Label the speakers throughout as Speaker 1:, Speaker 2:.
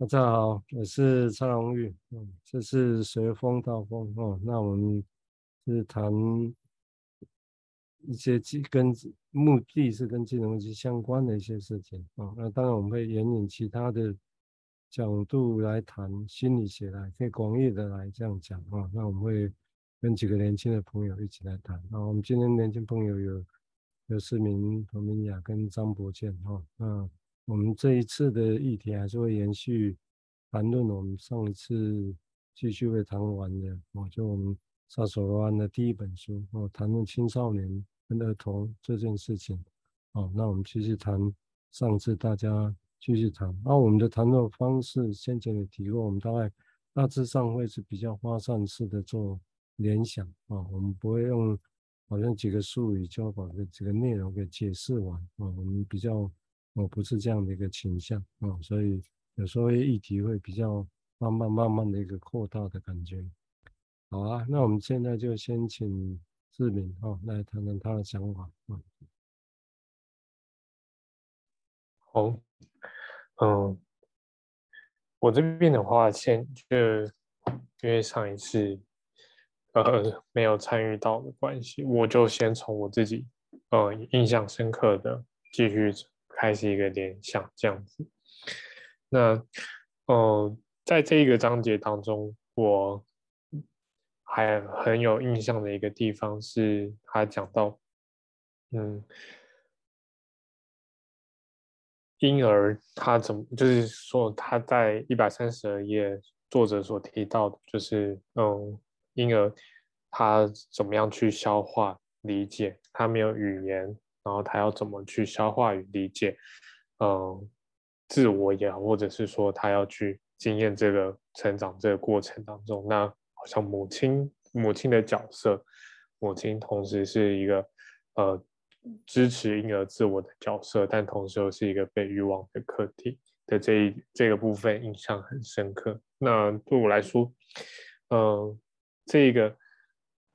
Speaker 1: 大家好，我是蔡荣玉，嗯，这是随风到风哦。那我们是谈一些跟目的是跟金融机相关的一些事情啊。那当然我们会援引其他的角度来谈心理学来，可以广义的来这样讲啊。那我们会跟几个年轻的朋友一起来谈。那我们今天年轻朋友有刘世明、彭明雅跟张博健哈。那我们这一次的议题还是会延续谈论我们上一次继续会谈完的哦，就我们萨索罗安的第一本书哦，谈论青少年跟儿童这件事情哦。那我们继续谈上次大家继续谈，那我们的谈论方式先前也提过，我们大概大致上会是比较发散式的做联想啊，我们不会用。好像几个术语就把这几个内容给解释完啊，我们比较哦不是这样的一个倾向啊，所以有时候议题会比较慢慢慢慢的一个扩大的感觉。好啊，那我们现在就先请志明啊来谈谈他的想法啊。
Speaker 2: 好，嗯，我这边的话，先就因为上一次。呃，没有参与到的关系，我就先从我自己呃印象深刻的继续开始一个联想，这样子。那呃，在这一个章节当中，我还很有印象的一个地方是，他讲到，嗯，婴儿他怎么，就是说他在一百三十二页作者所提到的，就是嗯。婴儿他怎么样去消化理解？他没有语言，然后他要怎么去消化与理解？嗯，自我也好，或者是说他要去经验这个成长这个过程当中，那好像母亲母亲的角色，母亲同时是一个呃支持婴儿自我的角色，但同时又是一个被欲望的课题的这一这个部分印象很深刻。那对我来说，嗯。这一个，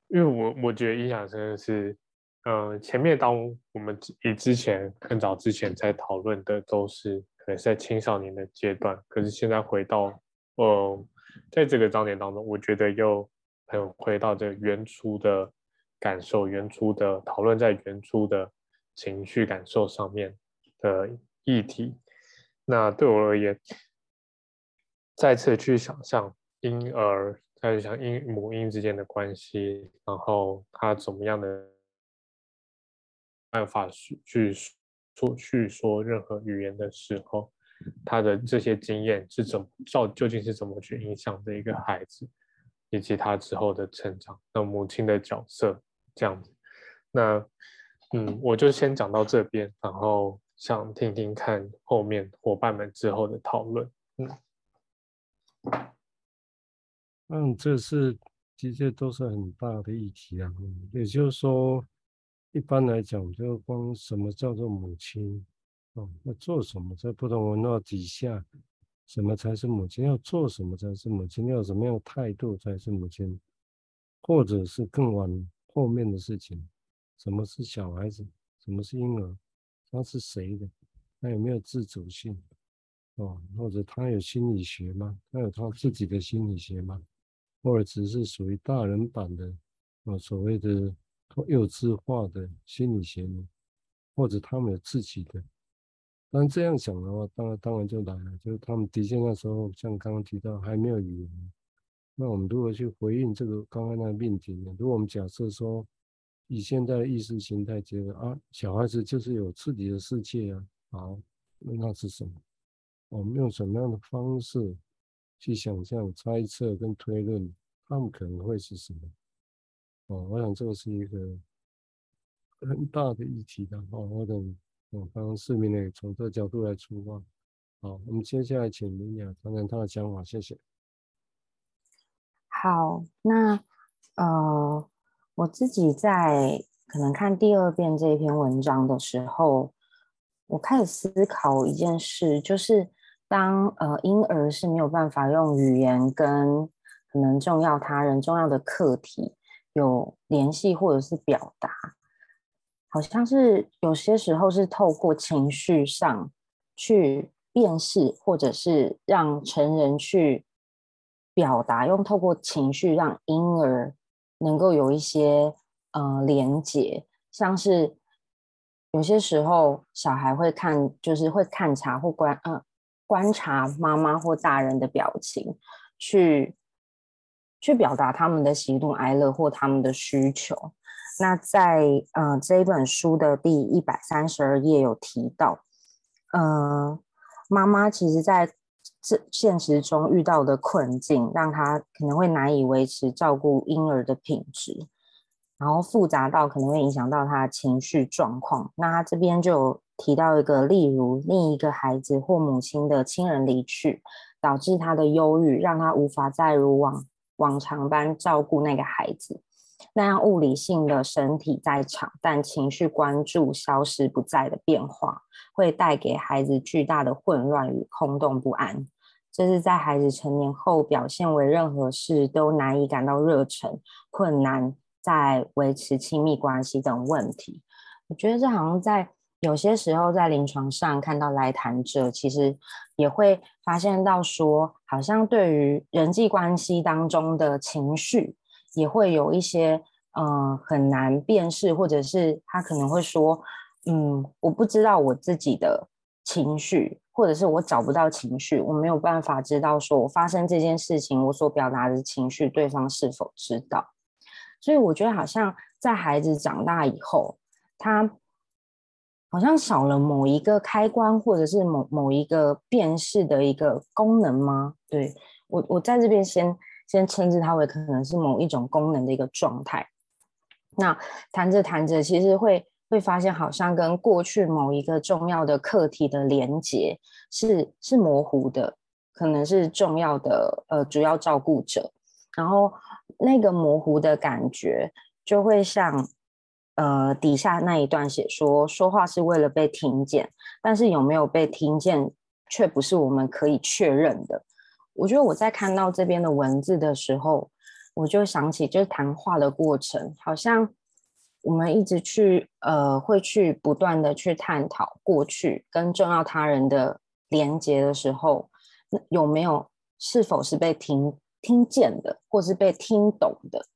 Speaker 2: 因为我我觉得印象深的是，呃，前面当我们以之前更早之前在讨论的都是可能是在青少年的阶段，可是现在回到，呃，在这个章节当中，我觉得又很回到这个原初的感受，原初的讨论在原初的情绪感受上面的议题。那对我而言，再次去想象婴儿。再去想婴母婴之间的关系，然后他怎么样的办法去去说去说任何语言的时候，他的这些经验是怎么照究竟是怎么去影响的一个孩子，以及他之后的成长，那母亲的角色这样子。那嗯，我就先讲到这边，然后想听听看后面伙伴们之后的讨论。嗯。
Speaker 1: 嗯，这是的确都是很大的议题啊。也就是说，一般来讲，就光什么叫做母亲哦，要做什么，在不同文化底下，什么才是母亲？要做什么才是母亲？要什么样态度才是母亲？或者是更往后面的事情，什么是小孩子？什么是婴儿？他是谁的？他有没有自主性？哦，或者他有心理学吗？他有他自己的心理学吗？或者只是属于大人版的啊，所谓的幼稚化的心理学呢？或者他们有自己的？但这样想的话，当然当然就来了，就是他们的确那时候像刚刚提到还没有语言，那我们如何去回应这个刚刚那个命题呢？如果我们假设说，以现在的意识形态觉得啊，小孩子就是有自己的世界啊，好，那是什么？我们用什么样的方式？去想象、猜测跟推论，他们可能会是什么？哦，我想这个是一个很大的议题的。哦，我等，我，刚刚市民呢从这个角度来出发。好，我们接下来请明雅谈谈他的想法，谢谢。
Speaker 3: 好，那呃，我自己在可能看第二遍这篇文章的时候，我开始思考一件事，就是。当呃婴儿是没有办法用语言跟可能重要他人、重要的课题有联系或者是表达，好像是有些时候是透过情绪上去辨识，或者是让成人去表达，用透过情绪让婴儿能够有一些呃连结，像是有些时候小孩会看，就是会看察或观呃观察妈妈或大人的表情，去去表达他们的喜怒哀乐或他们的需求。那在呃这一本书的第一百三十二页有提到，呃，妈妈其实在这现实中遇到的困境，让她可能会难以维持照顾婴儿的品质，然后复杂到可能会影响到她的情绪状况。那她这边就有提到一个，例如另一个孩子或母亲的亲人离去，导致她的忧郁，让她无法再如往往常般照顾那个孩子。那样物理性的身体在场，但情绪关注消失不在的变化，会带给孩子巨大的混乱与空洞不安。这是在孩子成年后表现为任何事都难以感到热忱、困难在维持亲密关系等问题。我觉得这好像在有些时候在临床上看到来谈者，其实也会发现到说，好像对于人际关系当中的情绪。也会有一些呃很难辨识，或者是他可能会说，嗯，我不知道我自己的情绪，或者是我找不到情绪，我没有办法知道说我发生这件事情，我所表达的情绪，对方是否知道。所以我觉得好像在孩子长大以后，他好像少了某一个开关，或者是某某一个辨识的一个功能吗？对，我，我在这边先。先称之它为可能是某一种功能的一个状态。那谈着谈着，其实会会发现，好像跟过去某一个重要的课题的连接是是模糊的，可能是重要的呃主要照顾者。然后那个模糊的感觉，就会像呃底下那一段写说，说话是为了被听见，但是有没有被听见，却不是我们可以确认的。我觉得我在看到这边的文字的时候，我就想起，就是谈话的过程，好像我们一直去呃，会去不断的去探讨过去跟重要他人的连接的时候，有没有是否是被听听见的，或是被听懂的，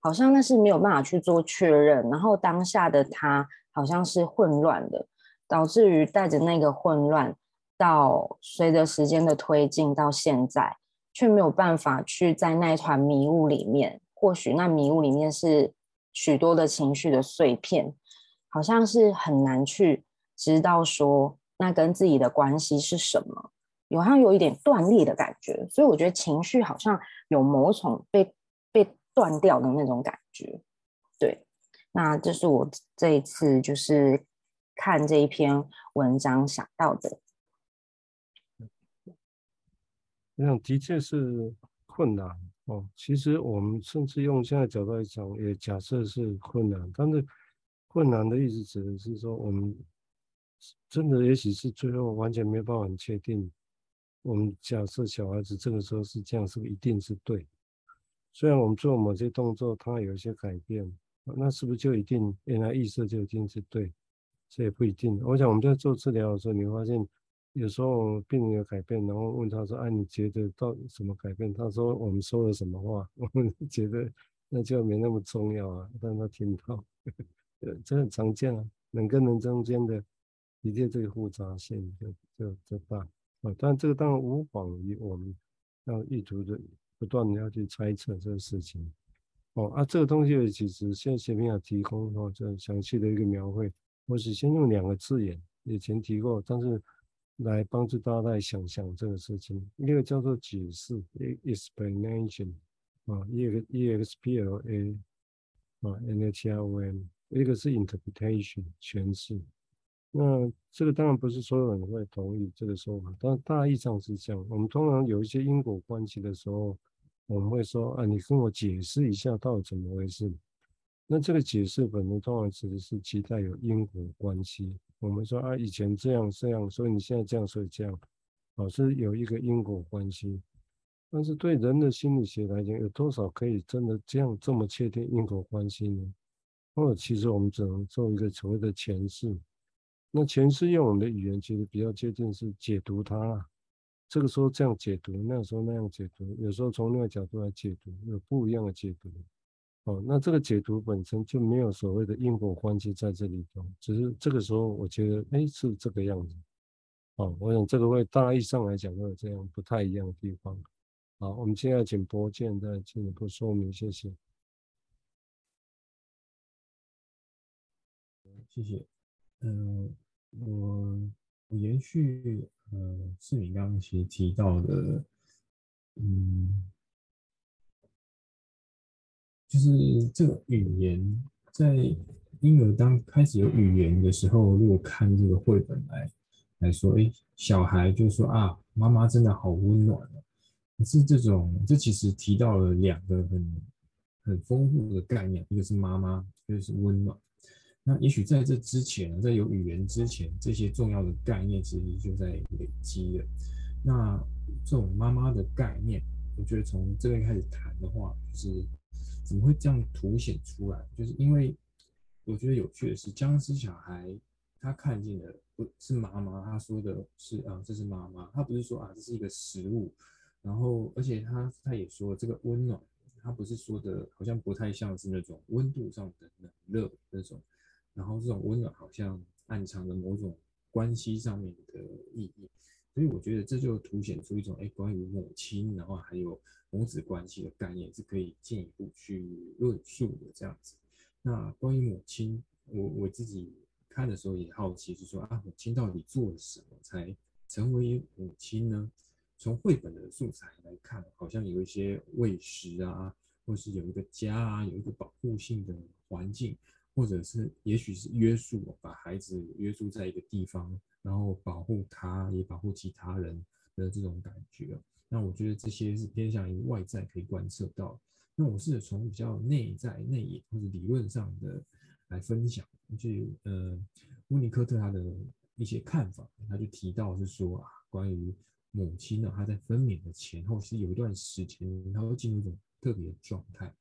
Speaker 3: 好像那是没有办法去做确认，然后当下的他好像是混乱的，导致于带着那个混乱。到随着时间的推进，到现在却没有办法去在那团迷雾里面，或许那迷雾里面是许多的情绪的碎片，好像是很难去知道说那跟自己的关系是什么，有好像有一点断裂的感觉，所以我觉得情绪好像有某种被被断掉的那种感觉。对，那这是我这一次就是看这一篇文章想到的。
Speaker 1: 我想的确是困难哦。其实我们甚至用现在角度来讲，也假设是困难。但是困难的意思指的是说，我们真的也许是最后完全没办法确定。我们假设小孩子这个时候是这样，是不是一定是对？虽然我们做某些动作，他有一些改变，那是不是就一定原来预设就一定是对？这也不一定。我想我们在做治疗的时候，你会发现。有时候病人有改变，然后问他说：“哎、啊，你觉得到底什么改变？”他说：“我们说了什么话？” 我们觉得那就没那么重要啊，但他听到，呃，这很常见啊。人跟人中间的的确这个复杂性就就就大啊。但这个当然无妨于我们要意图的不断的要去猜测这个事情。哦啊，这个东西其实现在前面有提供哦，这详细的一个描绘。我是先用两个字眼，以前提过，但是。来帮助大家来想象这个事情，一个叫做解释，explanation，啊，一个 e x p l a，啊，n h r o n，一个是 interpretation，诠释。那这个当然不是所有人会同意这个说法，但大意上是这样。我们通常有一些因果关系的时候，我们会说啊，你跟我解释一下到底怎么回事。那这个解释本身通常指的是期待有因果关系。我们说啊，以前这样这样，所以你现在这样，所以这样，老是有一个因果关系。但是对人的心理学来讲，有多少可以真的这样这么确定因果关系呢？或者其实我们只能做一个所谓的前世。那前世用我们的语言其实比较接近是解读它，这个时候这样解读，那个时候那样解读，有时候从另外角度来解读，有不一样的解读。哦，那这个解读本身就没有所谓的因果关系在这里头，只是这个时候我觉得，哎，是这个样子。哦，我想这个会大意上来讲会有这样不太一样的地方。好，我们现在请博建再进一步说明，谢谢。
Speaker 4: 谢谢。嗯，我我延续呃是你刚刚其实提到的，嗯，就是这个语言在婴儿当开始有语言的时候，如果看这个绘本来来说，哎，小孩就说啊，妈妈真的好温暖啊。可是这种，这其实提到了两个很很丰富的概念，一个是妈妈，一个是温暖。那也许在这之前，在有语言之前，这些重要的概念其实就在累积了。那这种妈妈的概念，我觉得从这边开始谈的话，就是怎么会这样凸显出来？就是因为我觉得有趣的是，僵尸小孩他看见的不是妈妈，他说的是啊，这是妈妈，他不是说啊，这是一个食物。然后，而且他他也说这个温暖，他不是说的，好像不太像是那种温度上的冷热那种。然后这种温暖好像暗藏着某种关系上面的意义，所以我觉得这就凸显出一种哎，关于母亲，然后还有母子关系的概念是可以进一步去论述的这样子。那关于母亲，我我自己看的时候也好奇，是说啊，母亲到底做了什么才成为母亲呢？从绘本的素材来看，好像有一些喂食啊，或是有一个家啊，有一个保护性的环境，或者是也许是约束，把孩子约束在一个地方，然后保护他，也保护其他人的这种感觉。那我觉得这些是偏向于外在可以观测到。那我是从比较内在、内隐或者理论上的来分享，就呃，温尼科特他的一些看法，他就提到是说啊，关于。母亲呢，她在分娩的前后是有一段时间，她会进入一种特别的状态。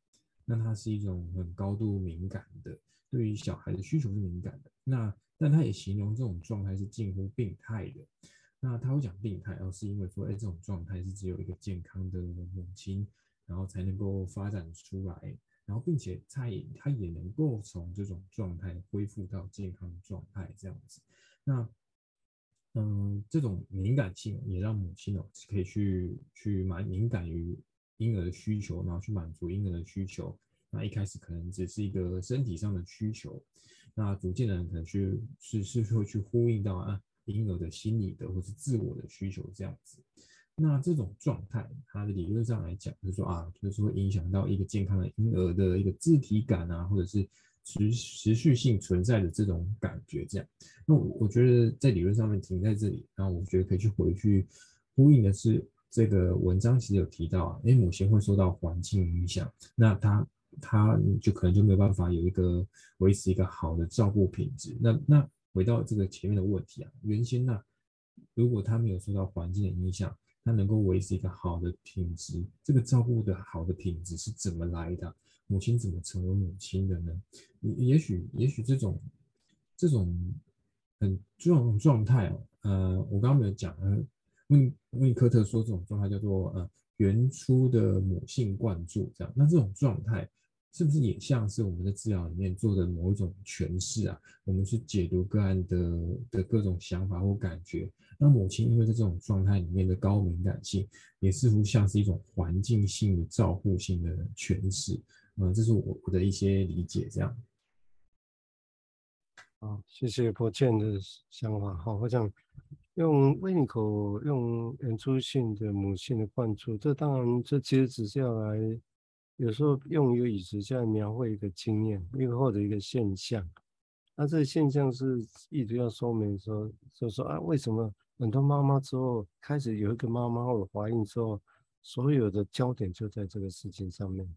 Speaker 4: 那她是一种很高度敏感的，对于小孩的需求是敏感的。那但他也形容这种状态是近乎病态的。那他会讲病态，而是因为说，哎，这种状态是只有一个健康的母亲，然后才能够发展出来，然后并且他也他也能够从这种状态恢复到健康的状态这样子。那嗯，这种敏感性也让母亲哦可以去去蛮敏感于婴儿的需求，然后去满足婴儿的需求。那一开始可能只是一个身体上的需求，那逐渐的可能去是是会去呼应到啊婴儿的心理的或是自我的需求这样子。那这种状态，它的理论上来讲，就是说啊，就是会影响到一个健康的婴儿的一个自体感啊，或者是。持持续性存在的这种感觉，这样，那我我觉得在理论上面停在这里，然后我觉得可以去回去呼应的是，这个文章其实有提到啊，因为母亲会受到环境影响，那他他就可能就没有办法有一个维持一个好的照顾品质。那那回到这个前面的问题啊，原先呢，如果他没有受到环境的影响，他能够维持一个好的品质，这个照顾的好的品质是怎么来的？母亲怎么成为母亲的呢？也许，也许这种这种很这种状态哦，呃，我刚刚没有讲，呃，温温尼科特说这种状态叫做呃原初的母性灌注，这样，那这种状态是不是也像是我们在治疗里面做的某一种诠释啊？我们去解读个案的的各种想法或感觉，那母亲因为在这种状态里面的高敏感性，也似乎像是一种环境性的照护性的诠释。嗯，这是我我的一些理解，这样。
Speaker 1: 好，谢谢博建的想法。好，我想用温尼科用原初性的母性的灌注，这当然这其实只是要来，有时候用一个语词来描绘一个经验，一个或者一个现象。那这个现象是一直要说明说，就说啊，为什么很多妈妈之后开始有一个妈妈或者怀孕之后，所有的焦点就在这个事情上面。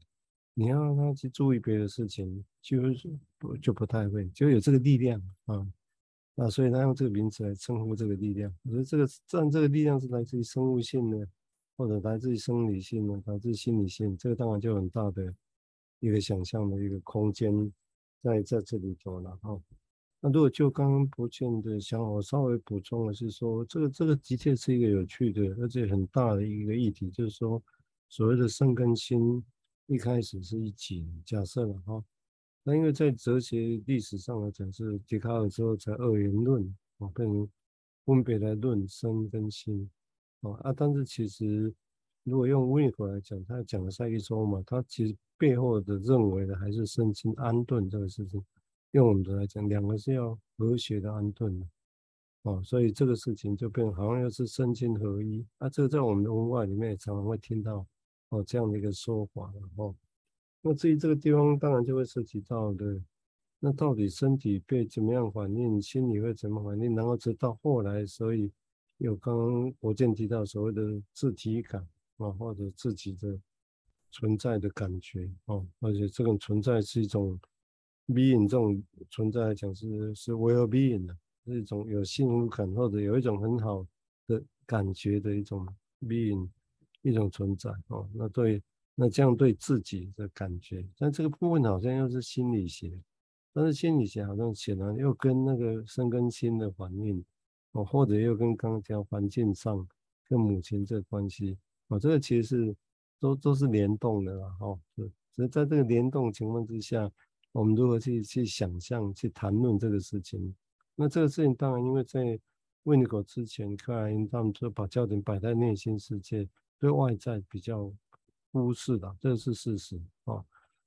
Speaker 1: 你要让他去注意别的事情，就是不就不太会，就有这个力量啊，那所以他用这个名词来称呼这个力量。我觉得这个，但这个力量是来自于生物性的，或者来自生理性的，来自心理性，这个当然就很大的一个想象的一个空间在在这里头了哈。那如果就刚刚博建的想法，我稍微补充的是说，这个这个的确是一个有趣的，而且很大的一个议题，就是说所谓的身跟心一开始是一起假设了哈。那因为在哲学历史上来讲，是笛卡尔之后才二元论啊，变成分别来论身跟心哦啊，但是其实如果用温尼弗来讲，他讲的赛义说嘛，他其实背后的认为的还是身心安顿这个事情。用我们的来讲，两个是要和谐的安顿的，哦，所以这个事情就变好像又是身心合一。啊，这个在我们的文化里面也常常会听到哦这样的一个说法了哦。那至于这个地方，当然就会涉及到的，那到底身体被怎么样反应，心理会怎么反应，然后直到后来，所以有刚刚我见提到所谓的自体感啊，或者自己的存在的感觉哦，而且这种存在是一种。being 这种存在来讲是是 well being 的，是一种有幸福感或者有一种很好的感觉的一种 being 一种存在哦。那对，那这样对自己的感觉，但这个部分好像又是心理学，但是心理学好像显然又跟那个生跟心的反应哦，或者又跟刚刚讲环境上跟母亲这关系哦，这个其实是都都是联动的啦哦，是，所以在这个联动情况之下。我们如何去去想象、去谈论这个事情？那这个事情当然，因为在温尼古之前，克莱因他们就把焦点摆在内心世界，对外在比较忽视的，这是事实啊。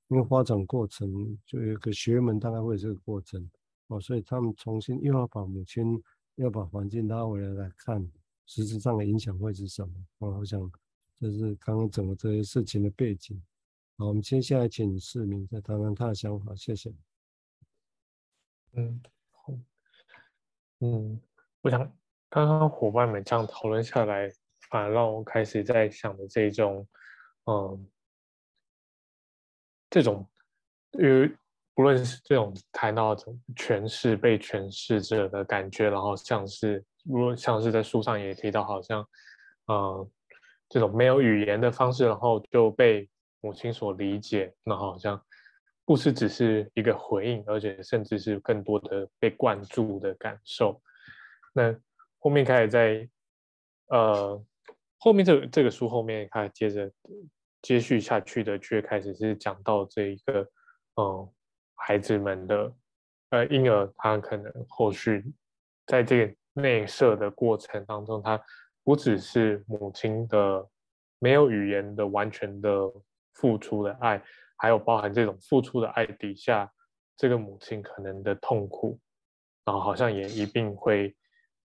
Speaker 1: 因为发展过程就有一个学门，大概会有这个过程哦，所以他们重新又要把母亲、要把环境拉回来来看，实质上的影响会是什么？哦，我想这是刚刚整个这些事情的背景。好，我们接下来请市民再谈谈他的想法，谢谢。
Speaker 2: 嗯，好，嗯，我想刚刚伙伴们这样讨论下来，反而让我开始在想的这种，嗯，这种，因为不论是这种谈到诠释被诠释者的感觉，然后像是，如果像是在书上也提到，好像，嗯，这种没有语言的方式，然后就被。母亲所理解，那好像不是只是一个回应，而且甚至是更多的被灌注的感受。那后面开始在呃后面这个这个书后面，开始接着接续下去的，却开始是讲到这一个嗯、孩子们的呃婴儿，他可能后续在这个内射的过程当中，他不只是母亲的没有语言的完全的。付出的爱，还有包含这种付出的爱底下，这个母亲可能的痛苦，然后好像也一定会，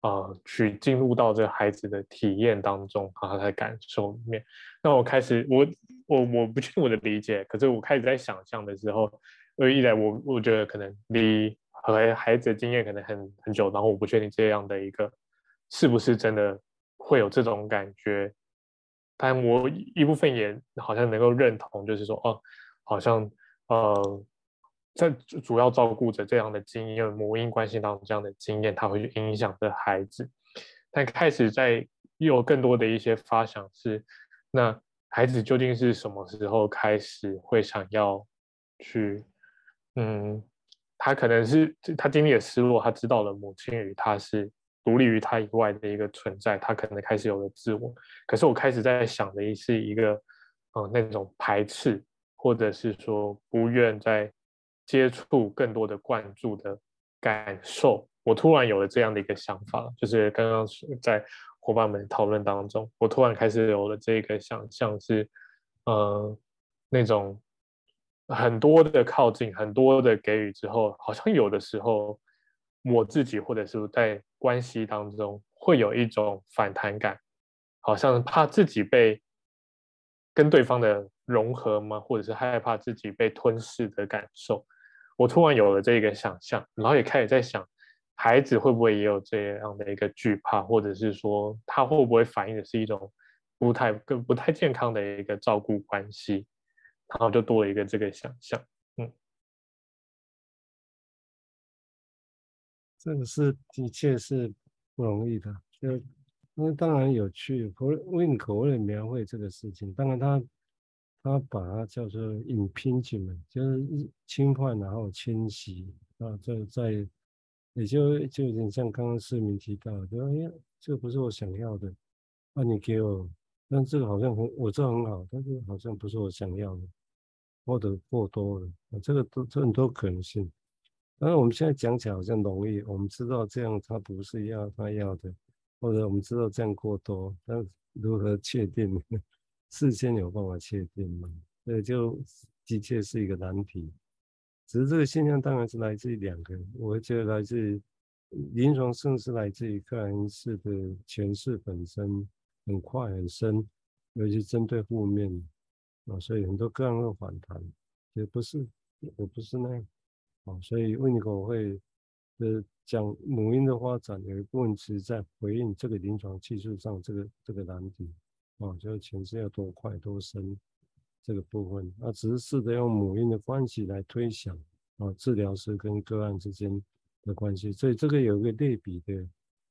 Speaker 2: 呃，去进入到这个孩子的体验当中，然后他的感受里面。那我开始，我我我不确定我的理解，可是我开始在想象的时候，因为一来我我觉得可能离和孩子的经验可能很很久，然后我不确定这样的一个是不是真的会有这种感觉。但我一部分也好像能够认同，就是说，哦，好像呃，在主要照顾者这样的经验，母婴关系当中这样的经验，它会去影响着孩子。但开始在又有更多的一些发想是，那孩子究竟是什么时候开始会想要去，嗯，他可能是他经历了失落，他知道了母亲与他是。独立于他以外的一个存在，他可能开始有了自我。可是我开始在想的是一个，嗯、那种排斥，或者是说不愿再接触更多的灌注的感受。我突然有了这样的一个想法，就是刚刚在伙伴们讨论当中，我突然开始有了这个想象，是，嗯，那种很多的靠近，很多的给予之后，好像有的时候。我自己或者是在关系当中会有一种反弹感，好像怕自己被跟对方的融合吗？或者是害怕自己被吞噬的感受？我突然有了这个想象，然后也开始在想，孩子会不会也有这样的一个惧怕，或者是说他会不会反映的是一种不太更不太健康的一个照顾关系？然后就多了一个这个想象。
Speaker 1: 嗯这个是的确是不容易的，就那当然有趣。温尼古为了描绘这个事情，当然他他把它叫做 impingement，就是侵犯然后侵袭啊，这在也就就有点像刚刚市民提到的，就哎呀，这个不是我想要的，那、你给我，但这个好像很，我这很好，但是好像不是我想要的，或者过多了，这个都这很多可能性。当然我们现在讲起来好像容易，我们知道这样他不是要他要的，或者我们知道这样过多，但如何确定？事先有办法确定吗？这就的确是一个难题。只是这个现象当然是来自于两个，我觉得来自于临床上是来自于个案式的诠释本身很快很深，尤其针对负面啊，所以很多个案会反弹，也不是我不是那样啊，所以温尼口会呃讲母婴的发展有一部分是在回应这个临床技术上这个这个难题啊，就是前置要多快多深。这个部分，那只是试着用母婴的关系来推想啊，治疗师跟个案之间的关系，所以这个有一个类比的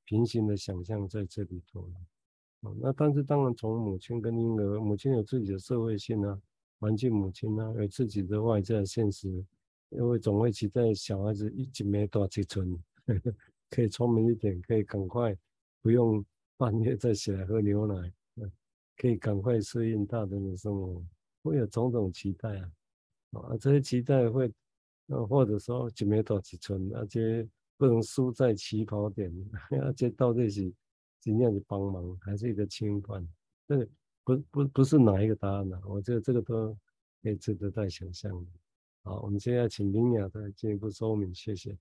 Speaker 1: 平行的想象在这里头那但是当然，从母亲跟婴儿，母亲有自己的社会性啊，环境母亲啊，有自己的外在现实，因为总会期待小孩子一直没多几寸，可以聪明一点，可以赶快不用半夜再起来喝牛奶，可以赶快适应大人的生活。会有种种期待啊，啊，这些期待会，呃，或者说就没到几寸，而且不能输在起跑点，而且到底是尽量去帮忙，还是一个清官？这个不不不是哪一个答案呢、啊？我觉得这个都可以值得再想象的。好，我们现在请林雅再进一步说明，谢谢。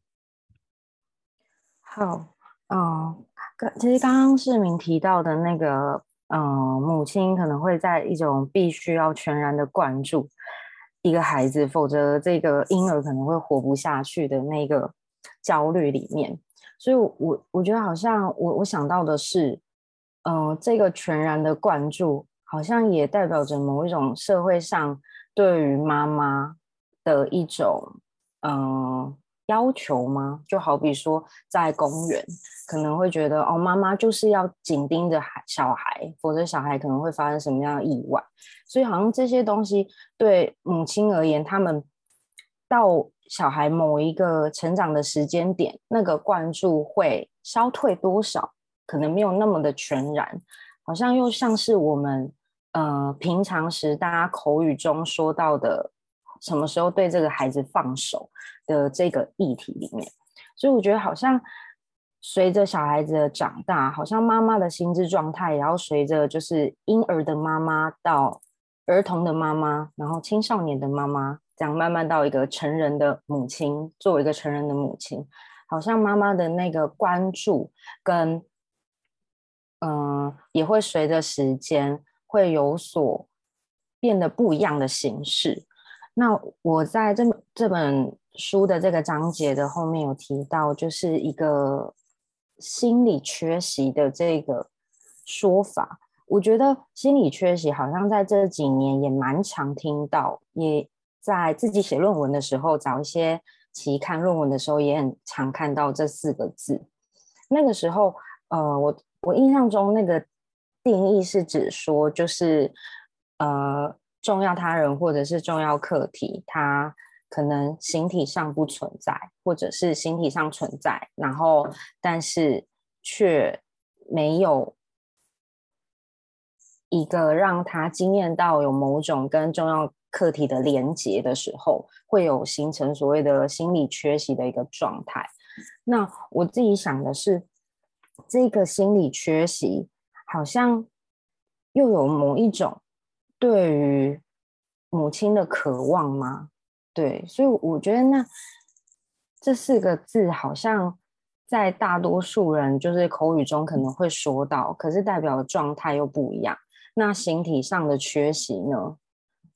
Speaker 3: 好，哦，刚其实刚刚市民提到的那个。嗯，母亲可能会在一种必须要全然的关注一个孩子，否则这个婴儿可能会活不下去的那个焦虑里面。所以我，我我觉得好像我我想到的是，嗯，这个全然的灌注，好像也代表着某一种社会上对于妈妈的一种，嗯。要求吗？就好比说，在公园可能会觉得，哦，妈妈就是要紧盯着孩小孩，否则小孩可能会发生什么样的意外。所以，好像这些东西对母亲而言，他们到小孩某一个成长的时间点，那个灌注会消退多少，可能没有那么的全然，好像又像是我们呃平常时大家口语中说到的。什么时候对这个孩子放手的这个议题里面，所以我觉得好像随着小孩子的长大，好像妈妈的心智状态也要随着就是婴儿的妈妈到儿童的妈妈，然后青少年的妈妈，这样慢慢到一个成人的母亲，作为一个成人的母亲，好像妈妈的那个关注跟嗯、也会随着时间会有所变得不一样的形式。那我在这这本书的这个章节的后面有提到，就是一个心理缺席的这个说法。我觉得心理缺席好像在这几年也蛮常听到，也在自己写论文的时候，找一些期刊论文的时候也很常看到这四个字。那个时候，呃，我我印象中那个定义是指说，就是呃。重要他人或者是重要课题，它可能形体上不存在，或者是形体上存在，然后但是却没有一个让他惊艳到有某种跟重要课题的连接的时候，会有形成所谓的心理缺席的一个状态。那我自己想的是，这个心理缺席好像又有某一种。对于母亲的渴望吗？对，所以我觉得那这四个字好像在大多数人就是口语中可能会说到，可是代表的状态又不一样。那形体上的缺席呢？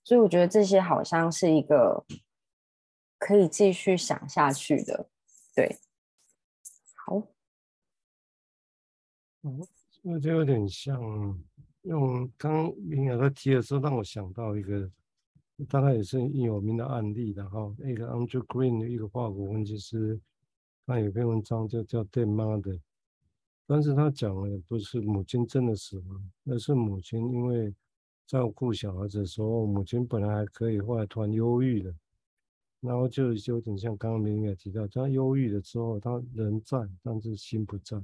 Speaker 3: 所以我觉得这些好像是一个可以继续想下去的。对，好，
Speaker 1: 嗯，那就有点像。用刚明雅他提的时候，让我想到一个大概也是有名的案例的哈，一个 Andrew Green 的一个法国分析师，他有篇文章就叫《d e a Mother》，但是他讲的不是母亲真的死亡，而是母亲因为照顾小孩子的时候，母亲本来还可以，后来突然忧郁了，然后就有点像刚刚明明也提到，他忧郁了之后，他人在，但是心不在。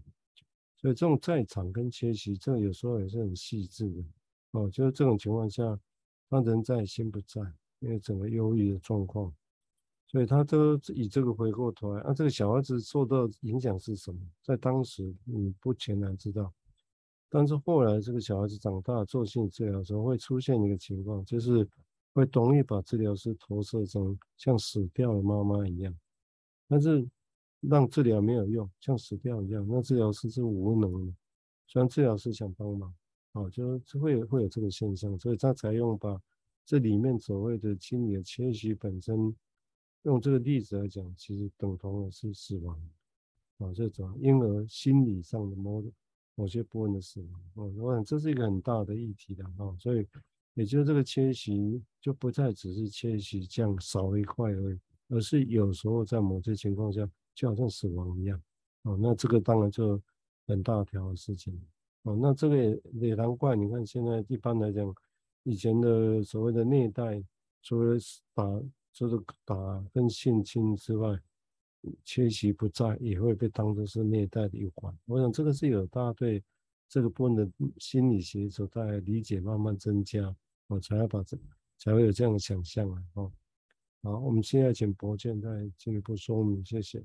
Speaker 1: 所以这种在场跟缺席，这个有时候也是很细致的哦。就是这种情况下，他人在心不在，因为整个忧郁的状况，所以他都以这个回过头来，啊，这个小孩子受到影响是什么？在当时你不全然知道。但是后来这个小孩子长大做心理治疗时候，会出现一个情况，就是会容易把治疗师投射成像死掉的妈妈一样，但是让治疗没有用，像死掉一样，那治疗师是无能的。虽然治疗师想帮忙，啊，就是会会有这个现象，所以他才用把这里面所谓的心理的缺席本身，用这个例子来讲，其实等同的是死亡，啊，这种婴儿心理上的 mode。某些部分的死亡，哦，我想这是一个很大的议题的啊，所以也就是这个缺席就不再只是缺席这样少一块而已，而是有时候在某些情况下就好像死亡一样，哦，那这个当然就很大条的事情，哦，那这个也也难怪，你看现在一般来讲，以前的所谓的虐待，除了打就是打跟性侵之外。缺席不在也会被当作是虐待的一环，我想这个是有大家对这个部分的心理学所带来理解慢慢增加，我才要把这才会有这样的想象啊。哦，好，我们现在请博建再进一步说明，谢谢。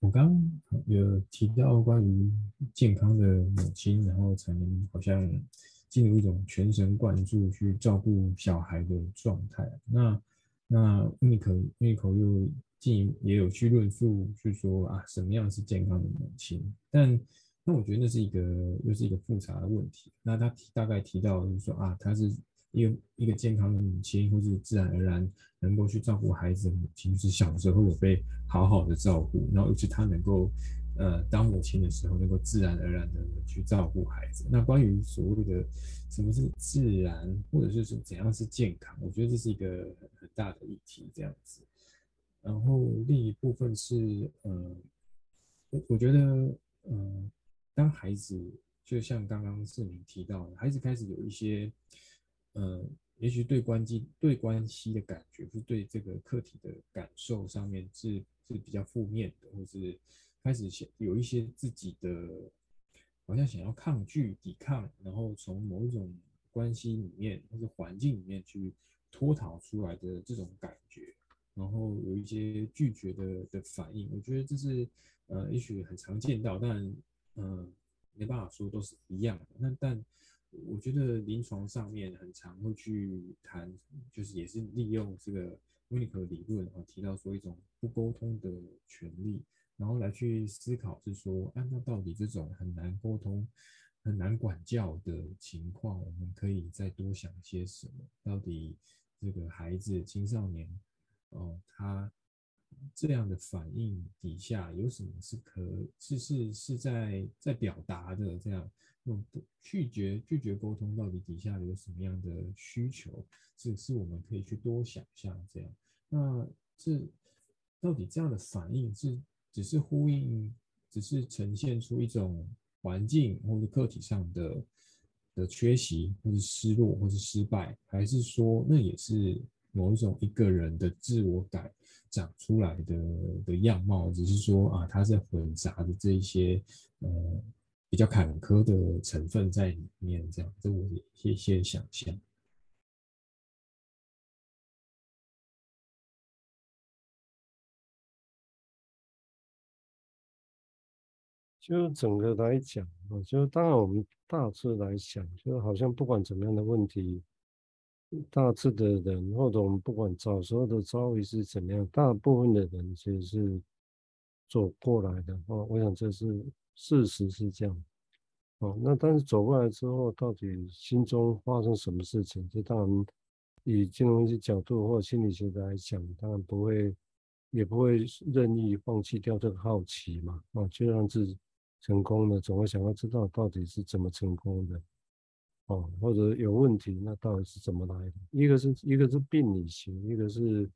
Speaker 4: 我刚有提到关于健康的母亲，然后才能好像。进入一种全神贯注去照顾小孩的状态。那那 Unico Unico 又进也有去论述，去说啊，什么样是健康的母亲？但那我觉得那是一个又是一个复杂的问题。那他大概提到就是说啊，他是一个一个健康的母亲，或是自然而然能够去照顾孩子的母亲，就是小时候有被好好的照顾，然后尤其他能够。呃，当母亲的时候，能够自然而然的去照顾孩子。那关于所谓的什么是自然，或者是说怎样是健康，我觉得这是一个很大的议题，这样子。然后另一部分是，呃，我我觉得，呃，当孩子就像刚刚志明提到的，孩子开始有一些，呃，也许对关机对关系的感觉，是对这个课题的感受上面是是比较负面的，或是。开始想有一些自己的，好像想要抗拒、抵抗，然后从某一种关系里面或者环境里面去脱逃出来的这种感觉，然后有一些拒绝的的反应。我觉得这是呃，也许很常见到，但嗯、没办法说都是一样的。那但我觉得临床上面很常会去谈，就是也是利用这个维尼克理论啊，提到说一种不沟通的权利。然后来去思考，是说，啊，那到底这种很难沟通、很难管教的情况，我们可以再多想些什么？到底这个孩子、青少年，哦，他这样的反应底下有什么是可是是是在在表达的？这样用拒绝拒绝沟通，到底底下有什么样的需求？是是我们可以去多想象这样。那这到底这样的反应是？只是呼应，只是呈现出一种环境或者个体上的的缺席，或是失落，或是失败，还是说那也是某一种一个人的自我感长出来的的样貌？只是说啊，它是混杂的这一些呃比较坎坷的成分在里面，这样，这我有一些想象。
Speaker 1: 就整个来讲啊，就当然我们大致来想，就好像不管怎么样的问题，大致的人或者我们不管早时候的遭遇是怎么样，大部分的人其实是走过来的哦。我想这是事实是这样哦。那但是走过来之后，到底心中发生什么事情？这当然以金融分析角度或心理学来讲，当然不会，也不会任意放弃掉这个好奇嘛啊，就让自己。成功的总会想要知道到底是怎么成功的，哦，或者有问题，那到底是怎么来的？一个是一个是病理学，一个是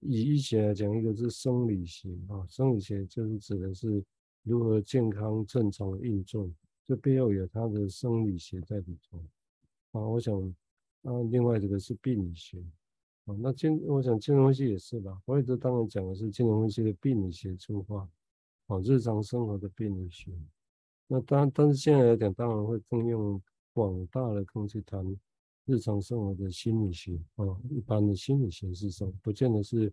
Speaker 1: 以医学来讲，一个是生理学啊。生理学就是指的是如何健康正常的运作，这背后有它的生理学在里头啊。我想啊，另外这个是病理学。啊，那精我想金融分析也是吧。我一直当然讲的是金融分析的病理学出发，往，日常生活的病理学。那当，但是现在来讲，当然会更用广大的空去谈日常生活的心理学啊，一般的心理学是说，不见得是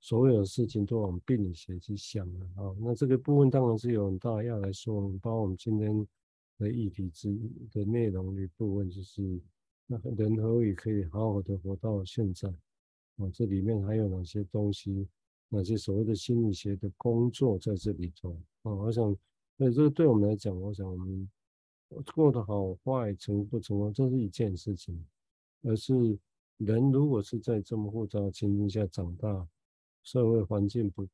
Speaker 1: 所有的事情都往病理学去想的啊。那这个部分当然是有很大要来说，包括我们今天的议题之的内容的部分，就是那人何以可以好好的活到现在啊？这里面还有哪些东西？哪些所谓的心理学的工作在这里头啊？我想。所以这个对我们来讲，我想我们过得好坏、成不成功，这是一件事情。而是人如果是在这么复杂的情境下长大，社会环境不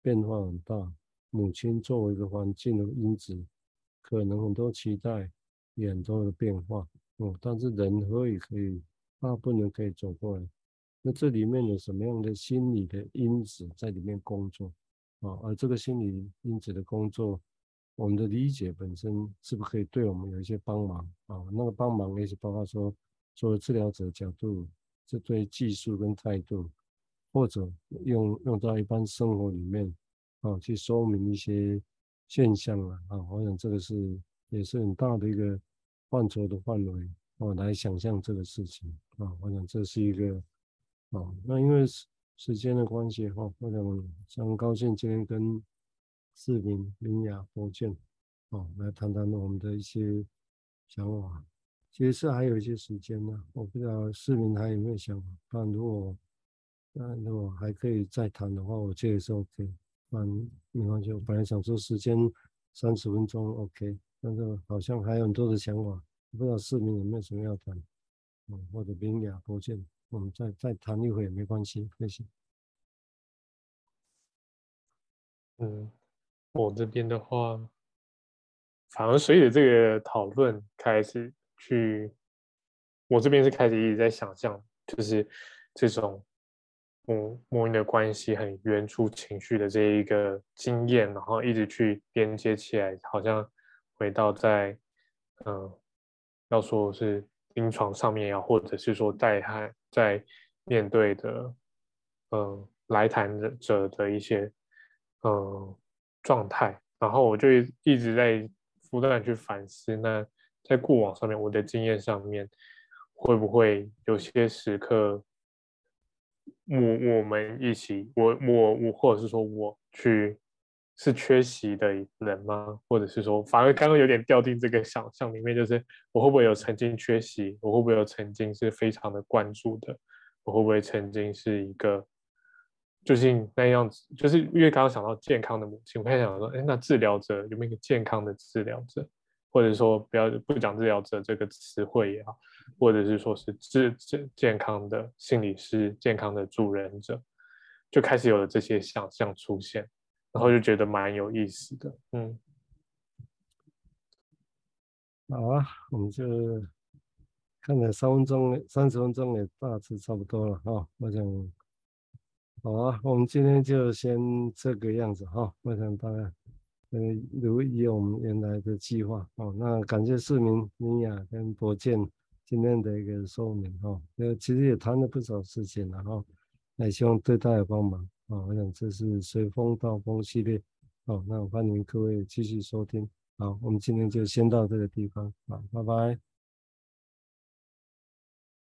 Speaker 1: 变化很大，母亲作为一个环境的因子，可能很多期待，也很多的变化。哦，但是人何以可以大部分人可以走过来？那这里面有什么样的心理的因子在里面工作？啊，而这个心理因子的工作。我们的理解本身是不是可以对我们有一些帮忙啊？那个帮忙也是包括说，作为治疗者角度，这对技术跟态度，或者用用到一般生活里面啊，去说明一些现象啊啊，我想这个是也是很大的一个范畴的范围啊，来想象这个事情啊，我想这是一个哦，那因为时时间的关系哈，我想很高兴今天跟。世明、明雅、博建，哦，来谈谈我们的一些想法。其实是还有一些时间呢，我不知道市民还有没有想法。但如果那如果还可以再谈的话，我觉得是 OK。那没关系，我本来想说时间三十分钟 OK，但是好像还有很多的想法，不知道市民有没有什么要谈？嗯，或者明雅、博建，我们再再谈一会也没关系，谢谢。
Speaker 2: 嗯。我这边的话，反而随着这个讨论开始去，我这边是开始一直在想象，就是这种母母婴的关系很原初情绪的这一个经验，然后一直去连接起来，好像回到在嗯，要说是临床上面呀，或者是说在还在面对的嗯来谈者的一些嗯。状态，然后我就一直在不断的去反思。那在过往上面，我的经验上面，会不会有些时刻，我我们一起，我我我，或者是说我去是缺席的人吗？或者是说，反而刚刚有点掉进这个想象里面，就是我会不会有曾经缺席？我会不会有曾经是非常的关注的？我会不会曾经是一个？就是那样子，就是因为刚刚想到健康的母亲，我开始想说，哎，那治疗者有没有一个健康的治疗者，或者说不要不讲治疗者这个词汇也好，或者是说是治健健康的心理师、健康的助人者，就开始有了这些想象出现，然后就觉得蛮有意思的。嗯，
Speaker 1: 好啊，我们就看了三分钟、三十分钟也大致差不多了哈，我想。好啊，我们今天就先这个样子哈。我想大家，呃，如以我们原来的计划哦。那感谢市民、明雅跟博建今天的一个说明哈。呃，其实也谈了不少事情了哈。那希望对大家帮忙啊。我想这是随风到风系列。好，那我欢迎各位继续收听。好，我们今天就先到这个地方。啊，拜拜。